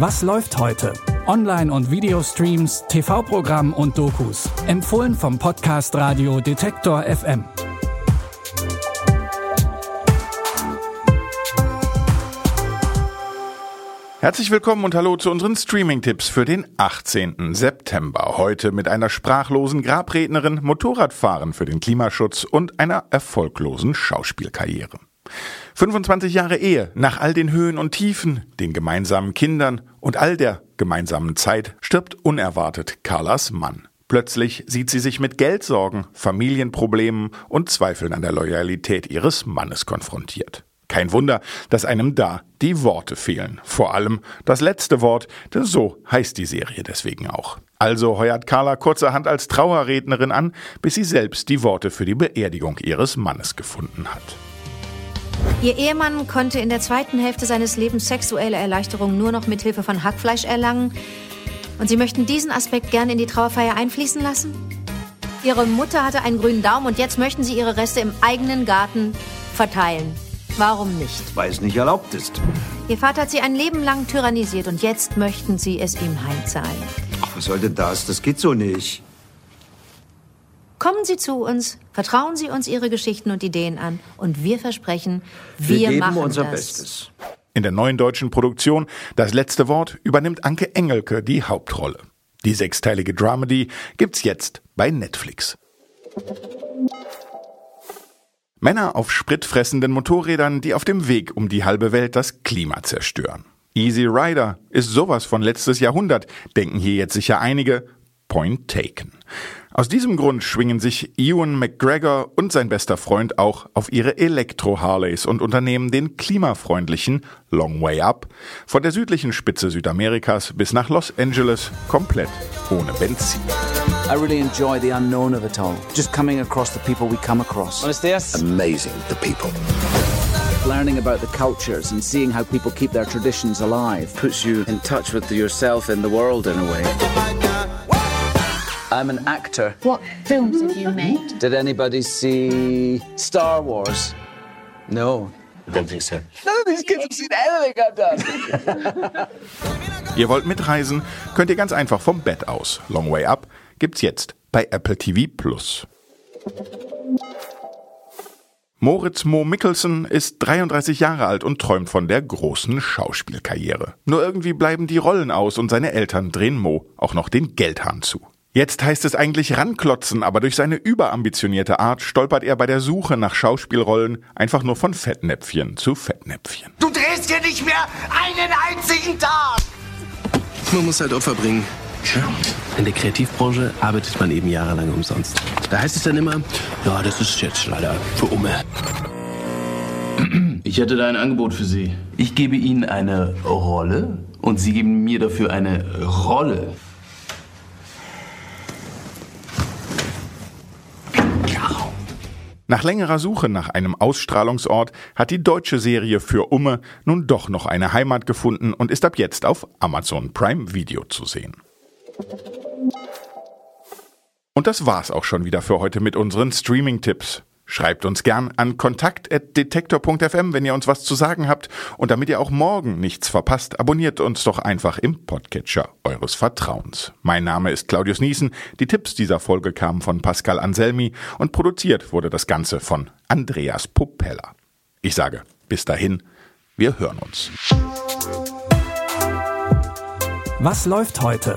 Was läuft heute? Online- und Videostreams, TV-Programm und Dokus. Empfohlen vom Podcast Radio Detektor FM. Herzlich willkommen und hallo zu unseren Streaming-Tipps für den 18. September. Heute mit einer sprachlosen Grabrednerin, Motorradfahren für den Klimaschutz und einer erfolglosen Schauspielkarriere. 25 Jahre Ehe, nach all den Höhen und Tiefen, den gemeinsamen Kindern und all der gemeinsamen Zeit stirbt unerwartet Carlas Mann. Plötzlich sieht sie sich mit Geldsorgen, Familienproblemen und Zweifeln an der Loyalität ihres Mannes konfrontiert. Kein Wunder, dass einem da die Worte fehlen. Vor allem das letzte Wort, denn so heißt die Serie deswegen auch. Also heuert Carla kurzerhand als Trauerrednerin an, bis sie selbst die Worte für die Beerdigung ihres Mannes gefunden hat. Ihr Ehemann konnte in der zweiten Hälfte seines Lebens sexuelle Erleichterung nur noch mit Hilfe von Hackfleisch erlangen. Und Sie möchten diesen Aspekt gerne in die Trauerfeier einfließen lassen? Ihre Mutter hatte einen grünen Daumen und jetzt möchten Sie ihre Reste im eigenen Garten verteilen. Warum nicht? Weil es nicht erlaubt ist. Ihr Vater hat Sie ein Leben lang tyrannisiert und jetzt möchten Sie es ihm heimzahlen. Ach, was soll denn das? Das geht so nicht. Kommen Sie zu uns, vertrauen Sie uns Ihre Geschichten und Ideen an und wir versprechen, wir, Wir geben machen unser das. Bestes. In der neuen deutschen Produktion Das letzte Wort übernimmt Anke Engelke die Hauptrolle. Die sechsteilige Dramedy gibt's jetzt bei Netflix. Männer auf spritfressenden Motorrädern, die auf dem Weg um die halbe Welt das Klima zerstören. Easy Rider ist sowas von letztes Jahrhundert, denken hier jetzt sicher einige. Point taken. Aus diesem Grund schwingen sich Ewan McGregor und sein bester Freund auch auf ihre Elektro-Harleys und unternehmen den klimafreundlichen Long Way Up von der südlichen Spitze Südamerikas bis nach Los Angeles komplett ohne Benzin. I really enjoy the unknown of it all. Just coming across the people we come across. Amazing, the people. Learning about the cultures and seeing how people keep their traditions alive. Puts you in touch with yourself and the world in a way. I'm an actor. What films have you made? Did anybody see Star Wars? No, I don't think so. None of these kids have seen anything I've done. Ihr wollt mitreisen? Könnt ihr ganz einfach vom Bett aus. Long Way Up gibt's jetzt bei Apple TV Plus. Moritz Mo Mickelson ist 33 Jahre alt und träumt von der großen Schauspielkarriere. Nur irgendwie bleiben die Rollen aus und seine Eltern drehen Mo auch noch den Geldhahn zu. Jetzt heißt es eigentlich ranklotzen, aber durch seine überambitionierte Art stolpert er bei der Suche nach Schauspielrollen einfach nur von Fettnäpfchen zu Fettnäpfchen. Du drehst hier nicht mehr einen einzigen Tag! Man muss halt Opfer bringen. Ja, In der Kreativbranche arbeitet man eben jahrelang umsonst. Da heißt es dann immer, ja, das ist jetzt leider für Umme. Ich hätte da ein Angebot für Sie. Ich gebe Ihnen eine Rolle und Sie geben mir dafür eine Rolle. Nach längerer Suche nach einem Ausstrahlungsort hat die deutsche Serie für Umme nun doch noch eine Heimat gefunden und ist ab jetzt auf Amazon Prime Video zu sehen. Und das war's auch schon wieder für heute mit unseren Streaming-Tipps. Schreibt uns gern an kontakt.detektor.fm, wenn ihr uns was zu sagen habt. Und damit ihr auch morgen nichts verpasst, abonniert uns doch einfach im Podcatcher eures Vertrauens. Mein Name ist Claudius Niesen. Die Tipps dieser Folge kamen von Pascal Anselmi und produziert wurde das Ganze von Andreas Popella. Ich sage, bis dahin, wir hören uns. Was läuft heute?